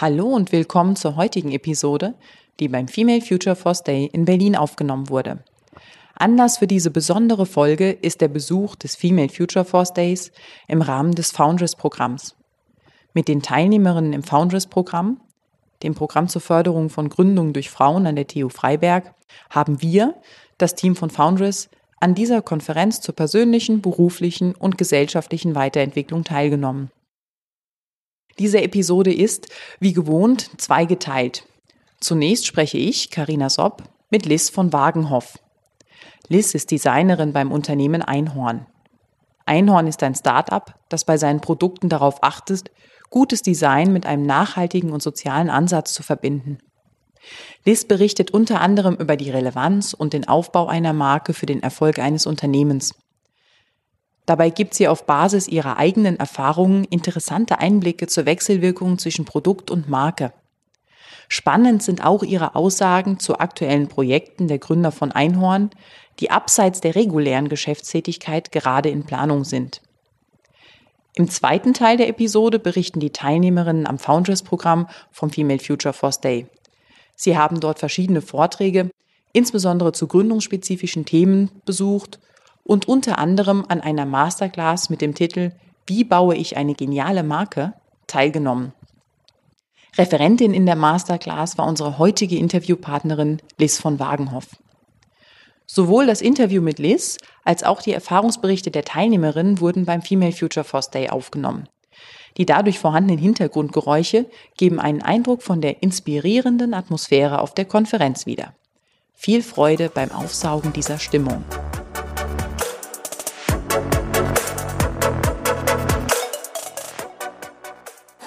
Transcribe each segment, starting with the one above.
Hallo und willkommen zur heutigen Episode, die beim Female Future Force Day in Berlin aufgenommen wurde. Anlass für diese besondere Folge ist der Besuch des Female Future Force Days im Rahmen des Foundress-Programms. Mit den Teilnehmerinnen im Foundress-Programm, dem Programm zur Förderung von Gründungen durch Frauen an der TU Freiberg, haben wir, das Team von Foundress, an dieser Konferenz zur persönlichen, beruflichen und gesellschaftlichen Weiterentwicklung teilgenommen. Diese Episode ist, wie gewohnt, zweigeteilt. Zunächst spreche ich, Karina Sopp, mit Liz von Wagenhoff. Liz ist Designerin beim Unternehmen Einhorn. Einhorn ist ein Start-up, das bei seinen Produkten darauf achtet, gutes Design mit einem nachhaltigen und sozialen Ansatz zu verbinden. Liz berichtet unter anderem über die Relevanz und den Aufbau einer Marke für den Erfolg eines Unternehmens. Dabei gibt sie auf Basis ihrer eigenen Erfahrungen interessante Einblicke zur Wechselwirkung zwischen Produkt und Marke. Spannend sind auch ihre Aussagen zu aktuellen Projekten der Gründer von Einhorn, die abseits der regulären Geschäftstätigkeit gerade in Planung sind. Im zweiten Teil der Episode berichten die Teilnehmerinnen am Founders-Programm vom Female Future Force Day. Sie haben dort verschiedene Vorträge, insbesondere zu gründungsspezifischen Themen, besucht und unter anderem an einer Masterclass mit dem Titel Wie baue ich eine geniale Marke teilgenommen. Referentin in der Masterclass war unsere heutige Interviewpartnerin Liz von Wagenhoff. Sowohl das Interview mit Liz als auch die Erfahrungsberichte der Teilnehmerinnen wurden beim Female Future Force Day aufgenommen. Die dadurch vorhandenen Hintergrundgeräusche geben einen Eindruck von der inspirierenden Atmosphäre auf der Konferenz wieder. Viel Freude beim Aufsaugen dieser Stimmung.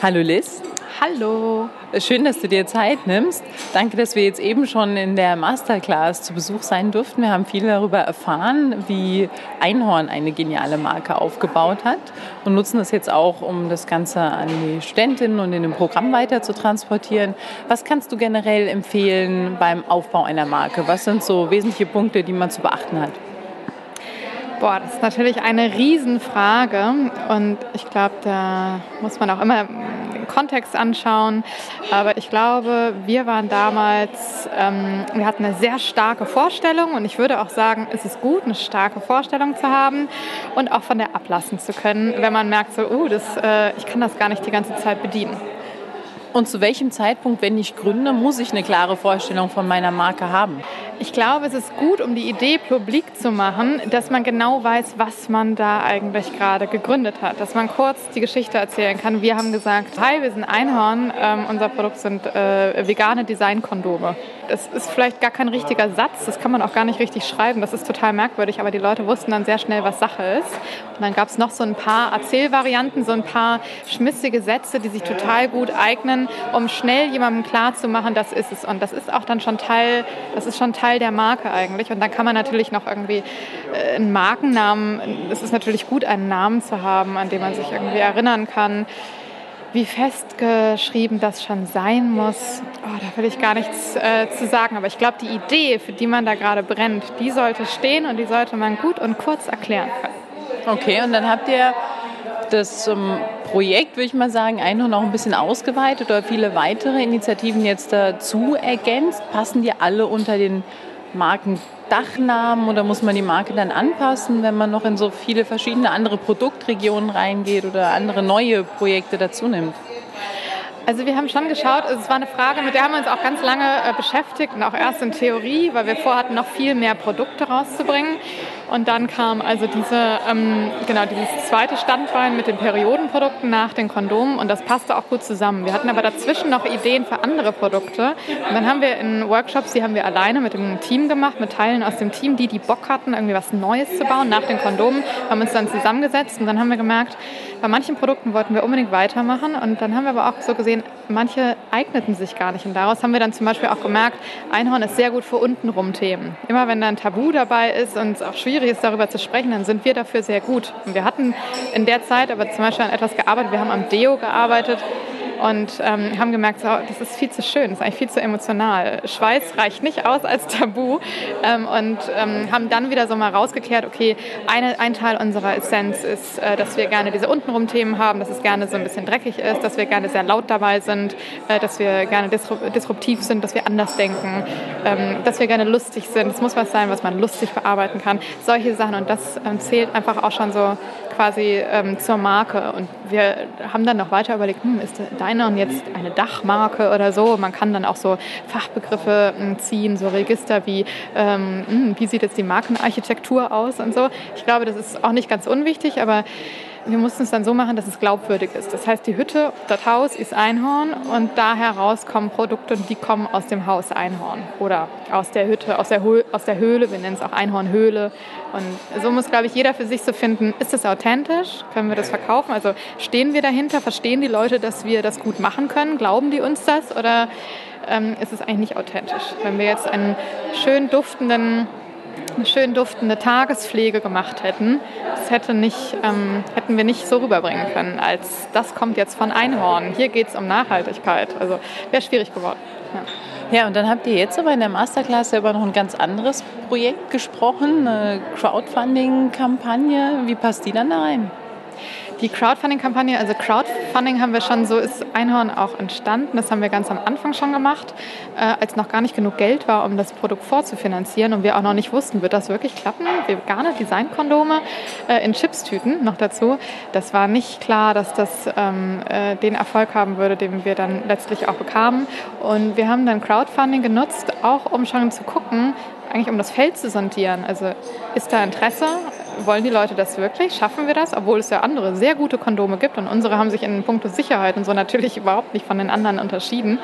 Hallo Liz. Hallo. Schön, dass du dir Zeit nimmst. Danke, dass wir jetzt eben schon in der Masterclass zu Besuch sein durften. Wir haben viel darüber erfahren, wie Einhorn eine geniale Marke aufgebaut hat und nutzen das jetzt auch, um das Ganze an die Studentinnen und in dem Programm weiter zu transportieren. Was kannst du generell empfehlen beim Aufbau einer Marke? Was sind so wesentliche Punkte, die man zu beachten hat? Boah, das ist natürlich eine Riesenfrage und ich glaube, da muss man auch immer den Kontext anschauen. Aber ich glaube, wir waren damals, ähm, wir hatten eine sehr starke Vorstellung und ich würde auch sagen, es ist gut, eine starke Vorstellung zu haben und auch von der ablassen zu können, wenn man merkt, so, uh, das, äh, ich kann das gar nicht die ganze Zeit bedienen. Und zu welchem Zeitpunkt, wenn ich gründe, muss ich eine klare Vorstellung von meiner Marke haben? Ich glaube, es ist gut, um die Idee publik zu machen, dass man genau weiß, was man da eigentlich gerade gegründet hat. Dass man kurz die Geschichte erzählen kann. Wir haben gesagt, hi, wir sind Einhorn, ähm, unser Produkt sind äh, vegane Designkondome. Das ist vielleicht gar kein richtiger Satz, das kann man auch gar nicht richtig schreiben, das ist total merkwürdig, aber die Leute wussten dann sehr schnell, was Sache ist. Und dann gab es noch so ein paar Erzählvarianten, so ein paar schmissige Sätze, die sich total gut eignen, um schnell jemandem klarzumachen, das ist es. Und das ist auch dann schon Teil, das ist schon Teil Teil der Marke eigentlich. Und dann kann man natürlich noch irgendwie äh, einen Markennamen, es ist natürlich gut, einen Namen zu haben, an den man sich irgendwie erinnern kann. Wie festgeschrieben das schon sein muss, oh, da will ich gar nichts äh, zu sagen. Aber ich glaube, die Idee, für die man da gerade brennt, die sollte stehen und die sollte man gut und kurz erklären können. Okay, und dann habt ihr das Projekt, würde ich mal sagen, einfach noch ein bisschen ausgeweitet oder viele weitere Initiativen jetzt dazu ergänzt. Passen die alle unter den Markendachnamen oder muss man die Marke dann anpassen, wenn man noch in so viele verschiedene andere Produktregionen reingeht oder andere neue Projekte dazu nimmt? Also wir haben schon geschaut, also es war eine Frage, mit der haben wir uns auch ganz lange äh, beschäftigt und auch erst in Theorie, weil wir vorhatten, noch viel mehr Produkte rauszubringen. Und dann kam also diese, ähm, genau, dieses zweite Standbein mit den Periodenprodukten nach den Kondomen und das passte auch gut zusammen. Wir hatten aber dazwischen noch Ideen für andere Produkte. Und dann haben wir in Workshops, die haben wir alleine mit dem Team gemacht, mit Teilen aus dem Team, die die Bock hatten, irgendwie was Neues zu bauen nach den Kondomen, haben uns dann zusammengesetzt und dann haben wir gemerkt, bei manchen Produkten wollten wir unbedingt weitermachen und dann haben wir aber auch so gesehen, manche eigneten sich gar nicht. Und daraus haben wir dann zum Beispiel auch gemerkt, Einhorn ist sehr gut für untenrum Themen. Immer wenn da ein Tabu dabei ist und es auch schwierig ist, darüber zu sprechen, dann sind wir dafür sehr gut. Und wir hatten in der Zeit aber zum Beispiel an etwas gearbeitet, wir haben am Deo gearbeitet, und ähm, haben gemerkt, so, das ist viel zu schön, das ist eigentlich viel zu emotional. Schweiß reicht nicht aus als Tabu ähm, und ähm, haben dann wieder so mal rausgekehrt, okay, eine, ein Teil unserer Essenz ist, äh, dass wir gerne diese untenrum Themen haben, dass es gerne so ein bisschen dreckig ist, dass wir gerne sehr laut dabei sind, äh, dass wir gerne disruptiv sind, dass wir anders denken, ähm, dass wir gerne lustig sind. Es muss was sein, was man lustig bearbeiten kann. Solche Sachen und das ähm, zählt einfach auch schon so quasi ähm, zur Marke. Und wir haben dann noch weiter überlegt, hm, ist Deinern jetzt eine Dachmarke oder so? Man kann dann auch so Fachbegriffe hm, ziehen, so Register wie, ähm, hm, wie sieht jetzt die Markenarchitektur aus und so. Ich glaube, das ist auch nicht ganz unwichtig, aber wir mussten es dann so machen, dass es glaubwürdig ist. Das heißt, die Hütte, das Haus ist Einhorn und da heraus kommen Produkte, die kommen aus dem Haus Einhorn oder aus der Hütte, aus der, Höhle, aus der Höhle. Wir nennen es auch Einhornhöhle. Und so muss, glaube ich, jeder für sich so finden, ist das authentisch? Können wir das verkaufen? Also stehen wir dahinter? Verstehen die Leute, dass wir das gut machen können? Glauben die uns das? Oder ähm, ist es eigentlich nicht authentisch? Wenn wir jetzt einen schön duftenden eine schön duftende Tagespflege gemacht hätten, das hätte nicht, ähm, hätten wir nicht so rüberbringen können, als das kommt jetzt von Einhorn. Hier geht es um Nachhaltigkeit. Also wäre schwierig geworden. Ja. ja. und dann habt ihr jetzt aber in der Masterclass ja über noch ein ganz anderes Projekt gesprochen, eine Crowdfunding-Kampagne. Wie passt die dann da rein? Die Crowdfunding-Kampagne, also Crowdfunding haben wir schon, so ist Einhorn auch entstanden. Das haben wir ganz am Anfang schon gemacht, äh, als noch gar nicht genug Geld war, um das Produkt vorzufinanzieren und wir auch noch nicht wussten, wird das wirklich klappen? Vegane Designkondome äh, in Chipstüten noch dazu. Das war nicht klar, dass das ähm, äh, den Erfolg haben würde, den wir dann letztlich auch bekamen. Und wir haben dann Crowdfunding genutzt, auch um schon zu gucken, eigentlich um das Feld zu sondieren. Also ist da Interesse? Wollen die Leute das wirklich? Schaffen wir das? Obwohl es ja andere sehr gute Kondome gibt und unsere haben sich in puncto Sicherheit und so natürlich überhaupt nicht von den anderen unterschieden.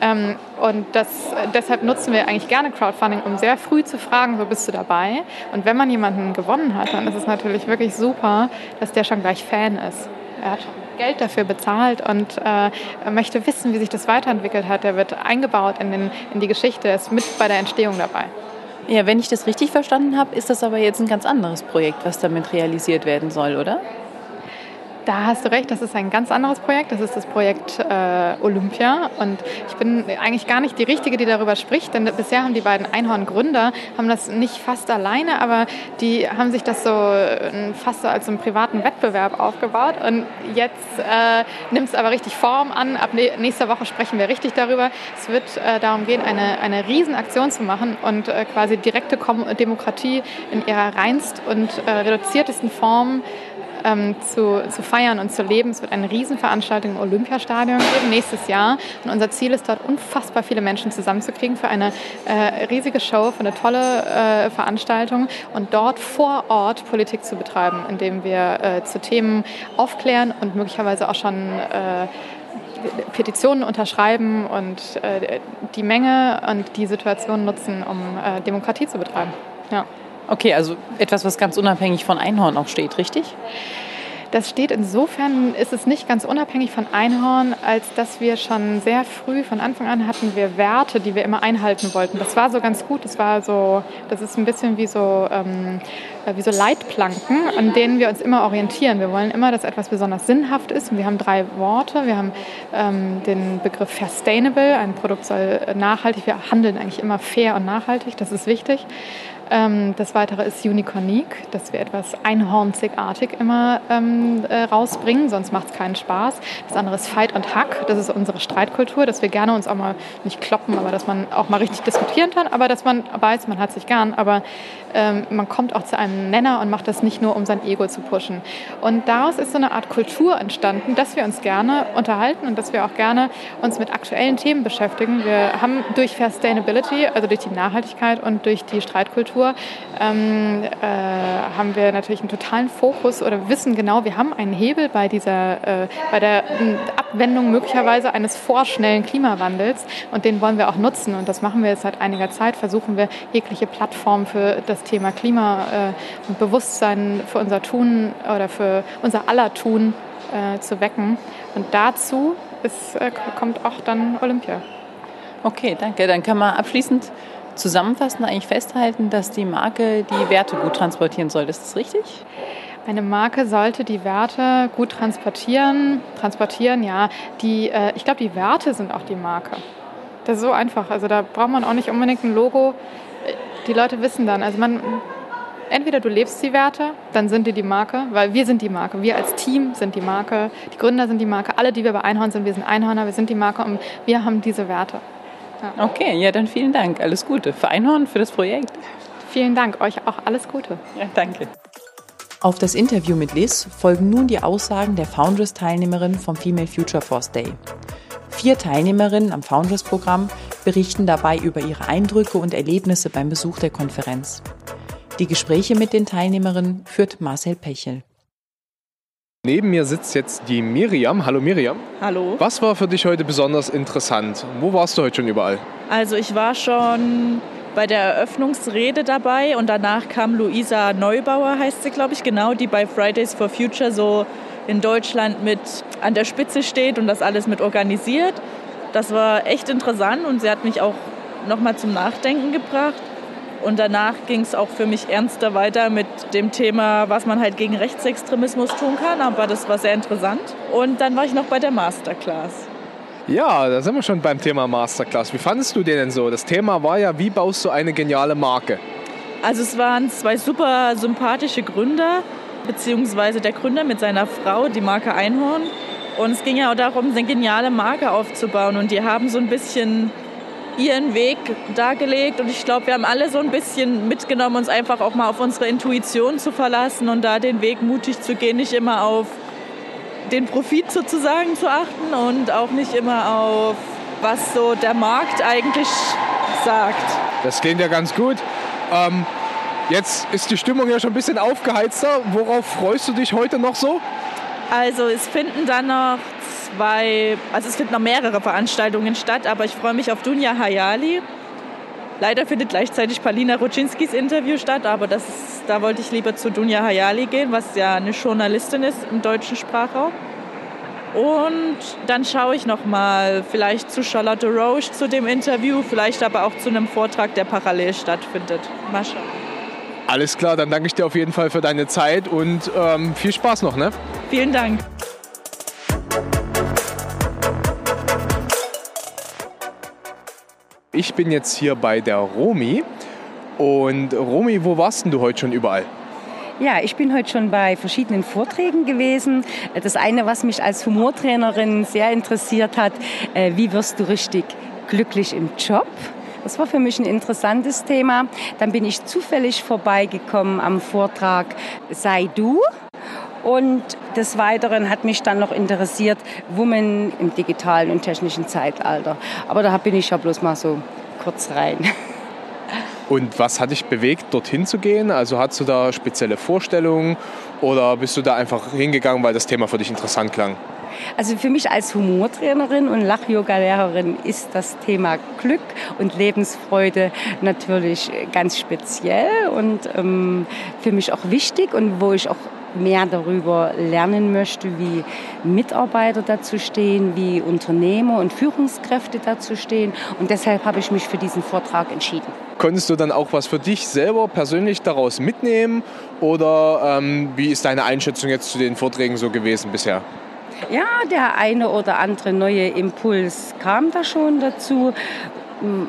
Ähm, und das, deshalb nutzen wir eigentlich gerne Crowdfunding, um sehr früh zu fragen, wo bist du dabei? Und wenn man jemanden gewonnen hat, dann ist es natürlich wirklich super, dass der schon gleich Fan ist. Er hat Geld dafür bezahlt und äh, möchte wissen, wie sich das weiterentwickelt hat. Er wird eingebaut in, den, in die Geschichte, ist mit bei der Entstehung dabei. Ja, wenn ich das richtig verstanden habe, ist das aber jetzt ein ganz anderes Projekt, was damit realisiert werden soll, oder? Da hast du recht, das ist ein ganz anderes Projekt. Das ist das Projekt äh, Olympia. Und ich bin eigentlich gar nicht die Richtige, die darüber spricht, denn bisher haben die beiden Einhorn-Gründer, haben das nicht fast alleine, aber die haben sich das so äh, fast so als einen privaten Wettbewerb aufgebaut. Und jetzt äh, nimmt es aber richtig Form an. Ab nächster Woche sprechen wir richtig darüber. Es wird äh, darum gehen, eine, eine Riesenaktion zu machen und äh, quasi direkte Demokratie in ihrer reinst und äh, reduziertesten Form ähm, zu, zu feiern und zu leben. Es wird eine Riesenveranstaltung im Olympiastadion geben nächstes Jahr. Und unser Ziel ist dort unfassbar viele Menschen zusammenzukriegen für eine äh, riesige Show, für eine tolle äh, Veranstaltung und dort vor Ort Politik zu betreiben, indem wir äh, zu Themen aufklären und möglicherweise auch schon äh, Petitionen unterschreiben und äh, die Menge und die Situation nutzen, um äh, Demokratie zu betreiben. Ja. Okay, also etwas, was ganz unabhängig von Einhorn auch steht, richtig? Das steht insofern, ist es nicht ganz unabhängig von Einhorn, als dass wir schon sehr früh, von Anfang an hatten wir Werte, die wir immer einhalten wollten. Das war so ganz gut, das war so, das ist ein bisschen wie so, ähm, wie so Leitplanken, an denen wir uns immer orientieren. Wir wollen immer, dass etwas besonders sinnhaft ist. Und wir haben drei Worte. Wir haben ähm, den Begriff Sustainable, ein Produkt soll nachhaltig, wir handeln eigentlich immer fair und nachhaltig, das ist wichtig. Ähm, das weitere ist Unicornique, dass wir etwas einhornzigartig immer ähm, äh, rausbringen, sonst macht es keinen Spaß. Das andere ist Fight und Hack, das ist unsere Streitkultur, dass wir gerne uns auch mal nicht kloppen, aber dass man auch mal richtig diskutieren kann, aber dass man weiß, man hat sich gern, aber ähm, man kommt auch zu einem Nenner und macht das nicht nur, um sein Ego zu pushen. Und daraus ist so eine Art Kultur entstanden, dass wir uns gerne unterhalten und dass wir auch gerne uns mit aktuellen Themen beschäftigen. Wir haben durch Sustainability, also durch die Nachhaltigkeit und durch die Streitkultur, ähm, äh, haben wir natürlich einen totalen Fokus oder wissen genau, wir haben einen Hebel bei dieser, äh, bei der Abwendung möglicherweise eines vorschnellen Klimawandels und den wollen wir auch nutzen und das machen wir jetzt seit einiger Zeit. Versuchen wir jegliche Plattform für das Thema Klima äh, und Bewusstsein für unser Tun oder für unser aller Tun äh, zu wecken. Und dazu ist, äh, kommt auch dann Olympia. Okay, danke. Dann kann man abschließend zusammenfassend eigentlich festhalten, dass die Marke die Werte gut transportieren soll. Ist das richtig? Eine Marke sollte die Werte gut transportieren. Transportieren, ja. Die, äh, ich glaube, die Werte sind auch die Marke. Das ist so einfach. Also da braucht man auch nicht unbedingt ein Logo. Die Leute wissen dann. Also man, entweder du lebst die Werte, dann sind die die Marke, weil wir sind die Marke. Wir als Team sind die Marke. Die Gründer sind die Marke. Alle, die wir bei Einhorn sind, wir sind Einhorner, wir sind die Marke und wir haben diese Werte. Ja. Okay, ja, dann vielen Dank. Alles Gute für Einhorn, für das Projekt. Vielen Dank. Euch auch alles Gute. Ja, danke. Auf das Interview mit Liz folgen nun die Aussagen der Foundress-Teilnehmerin vom Female Future Force Day. Vier Teilnehmerinnen am Foundress-Programm berichten dabei über ihre Eindrücke und Erlebnisse beim Besuch der Konferenz. Die Gespräche mit den Teilnehmerinnen führt Marcel Pechel. Neben mir sitzt jetzt die Miriam. Hallo Miriam. Hallo. Was war für dich heute besonders interessant? Wo warst du heute schon überall? Also ich war schon bei der Eröffnungsrede dabei und danach kam Luisa Neubauer, heißt sie, glaube ich, genau, die bei Fridays for Future so in Deutschland mit an der Spitze steht und das alles mit organisiert. Das war echt interessant und sie hat mich auch nochmal zum Nachdenken gebracht. Und danach ging es auch für mich ernster weiter mit dem Thema, was man halt gegen Rechtsextremismus tun kann. Aber das war sehr interessant. Und dann war ich noch bei der Masterclass. Ja, da sind wir schon beim Thema Masterclass. Wie fandest du den denn so? Das Thema war ja, wie baust du eine geniale Marke? Also es waren zwei super sympathische Gründer, beziehungsweise der Gründer mit seiner Frau, die Marke Einhorn. Und es ging ja auch darum, eine geniale Marke aufzubauen. Und die haben so ein bisschen ihren Weg dargelegt. Und ich glaube, wir haben alle so ein bisschen mitgenommen, uns einfach auch mal auf unsere Intuition zu verlassen und da den Weg mutig zu gehen, nicht immer auf den Profit sozusagen zu achten und auch nicht immer auf, was so der Markt eigentlich sagt. Das klingt ja ganz gut. Ähm, jetzt ist die Stimmung ja schon ein bisschen aufgeheizter. Worauf freust du dich heute noch so? Also es finden dann noch zwei, also es finden noch mehrere Veranstaltungen statt, aber ich freue mich auf Dunja Hayali. Leider findet gleichzeitig Palina Ruczynskis Interview statt, aber das ist, da wollte ich lieber zu Dunja Hayali gehen, was ja eine Journalistin ist im deutschen Sprachraum. Und dann schaue ich noch mal vielleicht zu Charlotte Roche zu dem Interview, vielleicht aber auch zu einem Vortrag, der parallel stattfindet. Mal schauen. Alles klar, dann danke ich dir auf jeden Fall für deine Zeit und ähm, viel Spaß noch. Ne? Vielen Dank. Ich bin jetzt hier bei der Romi. Und Romi, wo warst denn du heute schon überall? Ja, ich bin heute schon bei verschiedenen Vorträgen gewesen. Das eine, was mich als Humortrainerin sehr interessiert hat, äh, wie wirst du richtig glücklich im Job? Das war für mich ein interessantes Thema. Dann bin ich zufällig vorbeigekommen am Vortrag Sei du. Und des Weiteren hat mich dann noch interessiert, Women im digitalen und technischen Zeitalter. Aber da bin ich ja bloß mal so kurz rein. Und was hat dich bewegt, dorthin zu gehen? Also hast du da spezielle Vorstellungen oder bist du da einfach hingegangen, weil das Thema für dich interessant klang? Also für mich als Humortrainerin und Lach-Yoga-Lehrerin ist das Thema Glück und Lebensfreude natürlich ganz speziell und ähm, für mich auch wichtig und wo ich auch mehr darüber lernen möchte, wie Mitarbeiter dazu stehen, wie Unternehmer und Führungskräfte dazu stehen. Und deshalb habe ich mich für diesen Vortrag entschieden. Konntest du dann auch was für dich selber persönlich daraus mitnehmen? Oder ähm, wie ist deine Einschätzung jetzt zu den Vorträgen so gewesen bisher? Ja, der eine oder andere neue Impuls kam da schon dazu.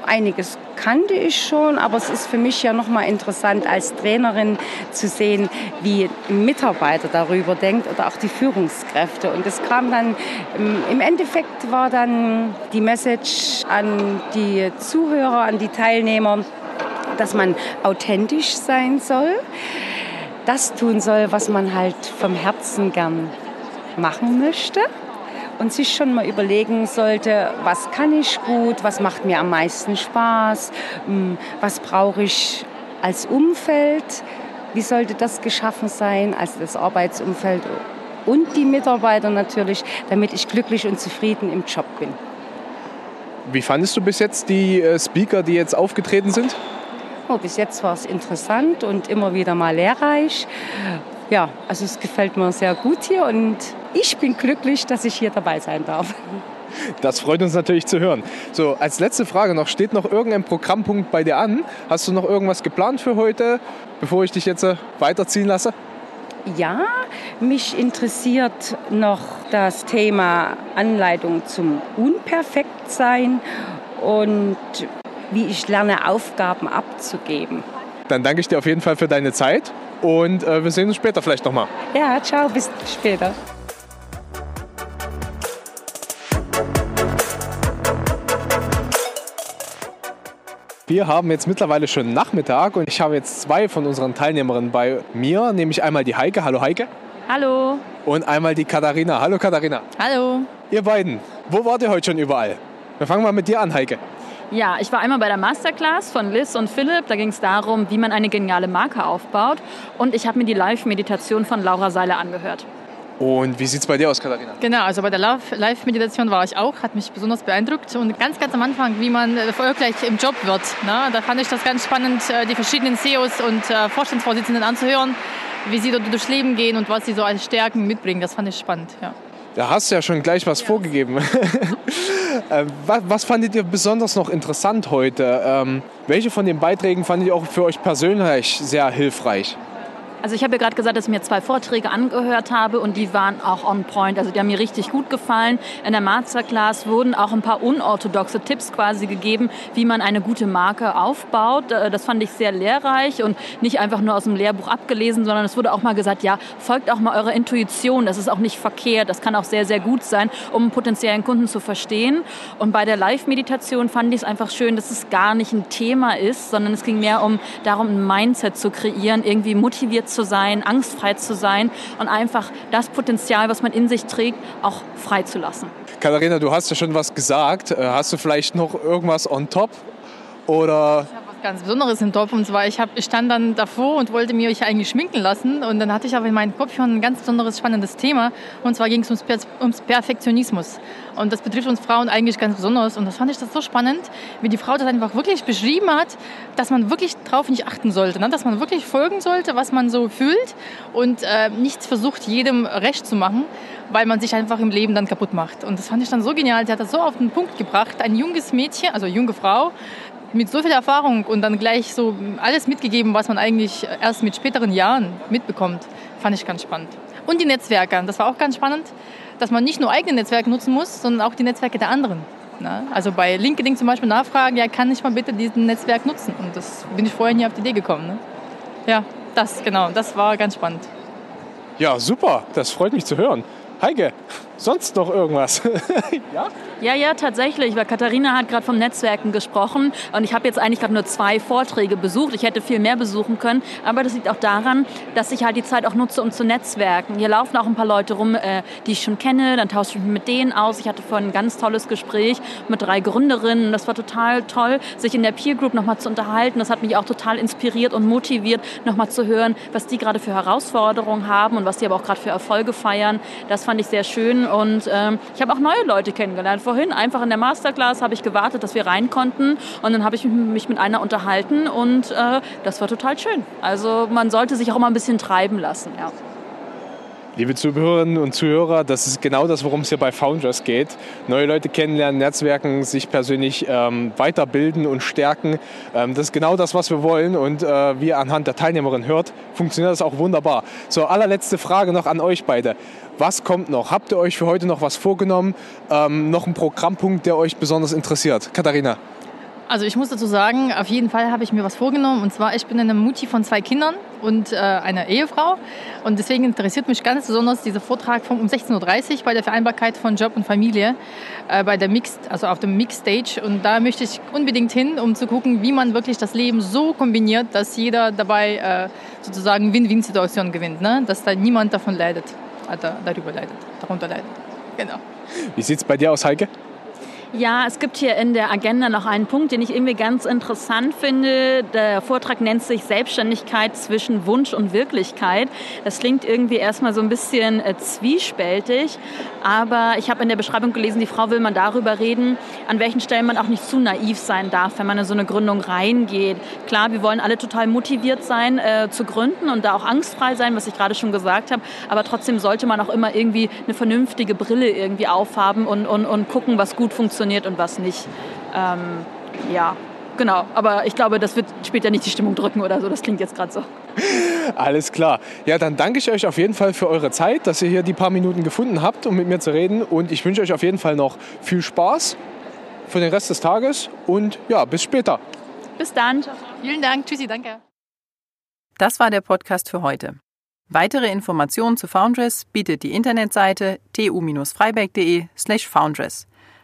Einiges kannte ich schon, aber es ist für mich ja nochmal interessant als Trainerin zu sehen, wie ein Mitarbeiter darüber denkt oder auch die Führungskräfte. Und es kam dann, im Endeffekt war dann die Message an die Zuhörer, an die Teilnehmer, dass man authentisch sein soll, das tun soll, was man halt vom Herzen gern machen möchte und sich schon mal überlegen sollte, was kann ich gut, was macht mir am meisten Spaß, hm, was brauche ich als Umfeld, wie sollte das geschaffen sein, also das Arbeitsumfeld und die Mitarbeiter natürlich, damit ich glücklich und zufrieden im Job bin. Wie fandest du bis jetzt die äh, Speaker, die jetzt aufgetreten sind? Oh, bis jetzt war es interessant und immer wieder mal lehrreich. Ja, also es gefällt mir sehr gut hier und ich bin glücklich, dass ich hier dabei sein darf. Das freut uns natürlich zu hören. So, als letzte Frage noch, steht noch irgendein Programmpunkt bei dir an? Hast du noch irgendwas geplant für heute, bevor ich dich jetzt äh, weiterziehen lasse? Ja, mich interessiert noch das Thema Anleitung zum Unperfektsein und wie ich lerne, Aufgaben abzugeben. Dann danke ich dir auf jeden Fall für deine Zeit und äh, wir sehen uns später vielleicht nochmal. Ja, ciao, bis später. Wir haben jetzt mittlerweile schon Nachmittag und ich habe jetzt zwei von unseren Teilnehmerinnen bei mir, nämlich einmal die Heike. Hallo Heike. Hallo. Und einmal die Katharina. Hallo Katharina. Hallo. Ihr beiden, wo wart ihr heute schon überall? Wir fangen mal mit dir an, Heike. Ja, ich war einmal bei der Masterclass von Liz und Philipp. Da ging es darum, wie man eine geniale Marke aufbaut. Und ich habe mir die Live-Meditation von Laura Seiler angehört. Und wie sieht es bei dir aus, Katharina? Genau, also bei der Live-Meditation war ich auch, hat mich besonders beeindruckt. Und ganz, ganz am Anfang, wie man erfolgreich im Job wird. Ne? Da fand ich das ganz spannend, äh, die verschiedenen CEOs und äh, Vorstandsvorsitzenden anzuhören, wie sie dort durchs Leben gehen und was sie so als Stärken mitbringen. Das fand ich spannend, ja. Da hast du ja schon gleich was ja. vorgegeben. Äh, was, was, fandet ihr besonders noch interessant heute? Ähm, welche von den Beiträgen fandet ihr auch für euch persönlich sehr hilfreich? Also ich habe ja gerade gesagt, dass ich mir zwei Vorträge angehört habe und die waren auch on point. Also die haben mir richtig gut gefallen. In der Masterclass wurden auch ein paar unorthodoxe Tipps quasi gegeben, wie man eine gute Marke aufbaut. Äh, das fand ich sehr lehrreich und nicht einfach nur aus dem Lehrbuch abgelesen, sondern es wurde auch mal gesagt, ja, folgt auch mal eurer Intuition. Das ist auch nicht verkehrt. Das kann auch sehr, sehr gut sein, um potenziellen Kunden zu verstehen. Und bei der Live-Meditation fand ich es einfach schön, dass es gar nicht ein Thema ist, sondern es ging mehr um darum, ein Mindset zu kreieren, irgendwie motiviert zu sein, angstfrei zu sein und einfach das Potenzial, was man in sich trägt, auch freizulassen. Katharina, du hast ja schon was gesagt. Äh, hast du vielleicht noch irgendwas on top? Oder ganz Besonderes im Topf. Und zwar, ich, hab, ich stand dann davor und wollte mich eigentlich schminken lassen. Und dann hatte ich aber in meinem Kopf schon ein ganz besonderes, spannendes Thema. Und zwar ging es ums, ums Perfektionismus. Und das betrifft uns Frauen eigentlich ganz besonders. Und das fand ich das so spannend, wie die Frau das einfach wirklich beschrieben hat, dass man wirklich darauf nicht achten sollte. Ne? Dass man wirklich folgen sollte, was man so fühlt und äh, nicht versucht, jedem recht zu machen, weil man sich einfach im Leben dann kaputt macht. Und das fand ich dann so genial. Sie hat das so auf den Punkt gebracht. Ein junges Mädchen, also junge Frau, mit so viel Erfahrung und dann gleich so alles mitgegeben, was man eigentlich erst mit späteren Jahren mitbekommt, fand ich ganz spannend. Und die Netzwerke, das war auch ganz spannend, dass man nicht nur eigene Netzwerke nutzen muss, sondern auch die Netzwerke der anderen. Also bei LinkedIn zum Beispiel nachfragen, ja, kann ich mal bitte diesen Netzwerk nutzen? Und das bin ich vorher nie auf die Idee gekommen. Ne? Ja, das genau, das war ganz spannend. Ja, super, das freut mich zu hören. Heike, sonst noch irgendwas? ja? Ja, ja, tatsächlich, weil Katharina hat gerade vom Netzwerken gesprochen und ich habe jetzt eigentlich gerade nur zwei Vorträge besucht. Ich hätte viel mehr besuchen können, aber das liegt auch daran, dass ich halt die Zeit auch nutze, um zu netzwerken. Hier laufen auch ein paar Leute rum, äh, die ich schon kenne, dann tausche ich mich mit denen aus. Ich hatte vorhin ein ganz tolles Gespräch mit drei Gründerinnen. Das war total toll, sich in der Peer Group nochmal zu unterhalten. Das hat mich auch total inspiriert und motiviert, nochmal zu hören, was die gerade für Herausforderungen haben und was die aber auch gerade für Erfolge feiern. Das fand ich sehr schön und ähm, ich habe auch neue Leute kennengelernt vorhin einfach in der Masterclass habe ich gewartet, dass wir rein konnten und dann habe ich mich mit einer unterhalten und äh, das war total schön. Also man sollte sich auch immer ein bisschen treiben lassen. Ja. Liebe Zuhörerinnen und Zuhörer, das ist genau das, worum es hier bei Founders geht. Neue Leute kennenlernen, Netzwerken, sich persönlich ähm, weiterbilden und stärken. Ähm, das ist genau das, was wir wollen. Und äh, wie ihr anhand der Teilnehmerin hört, funktioniert das auch wunderbar. So, allerletzte Frage noch an euch beide. Was kommt noch? Habt ihr euch für heute noch was vorgenommen? Ähm, noch ein Programmpunkt, der euch besonders interessiert? Katharina? Also ich muss dazu sagen, auf jeden Fall habe ich mir was vorgenommen. Und zwar, ich bin eine Mutti von zwei Kindern und äh, einer Ehefrau. Und deswegen interessiert mich ganz besonders dieser Vortrag von um 16.30 Uhr bei der Vereinbarkeit von Job und Familie äh, bei der Mixed, also auf dem Mixed Stage. Und da möchte ich unbedingt hin, um zu gucken, wie man wirklich das Leben so kombiniert, dass jeder dabei äh, sozusagen Win-Win-Situationen gewinnt. Ne? Dass da niemand davon leidet, äh, darüber leidet, darunter leidet. Genau. Wie sieht es bei dir aus, Heike? Ja, es gibt hier in der Agenda noch einen Punkt, den ich irgendwie ganz interessant finde. Der Vortrag nennt sich Selbstständigkeit zwischen Wunsch und Wirklichkeit. Das klingt irgendwie erstmal so ein bisschen äh, zwiespältig, aber ich habe in der Beschreibung gelesen, die Frau will man darüber reden, an welchen Stellen man auch nicht zu naiv sein darf, wenn man in so eine Gründung reingeht. Klar, wir wollen alle total motiviert sein äh, zu gründen und da auch angstfrei sein, was ich gerade schon gesagt habe, aber trotzdem sollte man auch immer irgendwie eine vernünftige Brille irgendwie aufhaben und, und, und gucken, was gut funktioniert funktioniert und was nicht. Ähm, ja, genau. Aber ich glaube, das wird später nicht die Stimmung drücken oder so. Das klingt jetzt gerade so. Alles klar. Ja, dann danke ich euch auf jeden Fall für eure Zeit, dass ihr hier die paar Minuten gefunden habt, um mit mir zu reden. Und ich wünsche euch auf jeden Fall noch viel Spaß für den Rest des Tages und ja, bis später. Bis dann. Vielen Dank. Tschüssi, danke. Das war der Podcast für heute. Weitere Informationen zu Foundress bietet die Internetseite tu-freiberg.de slash foundress.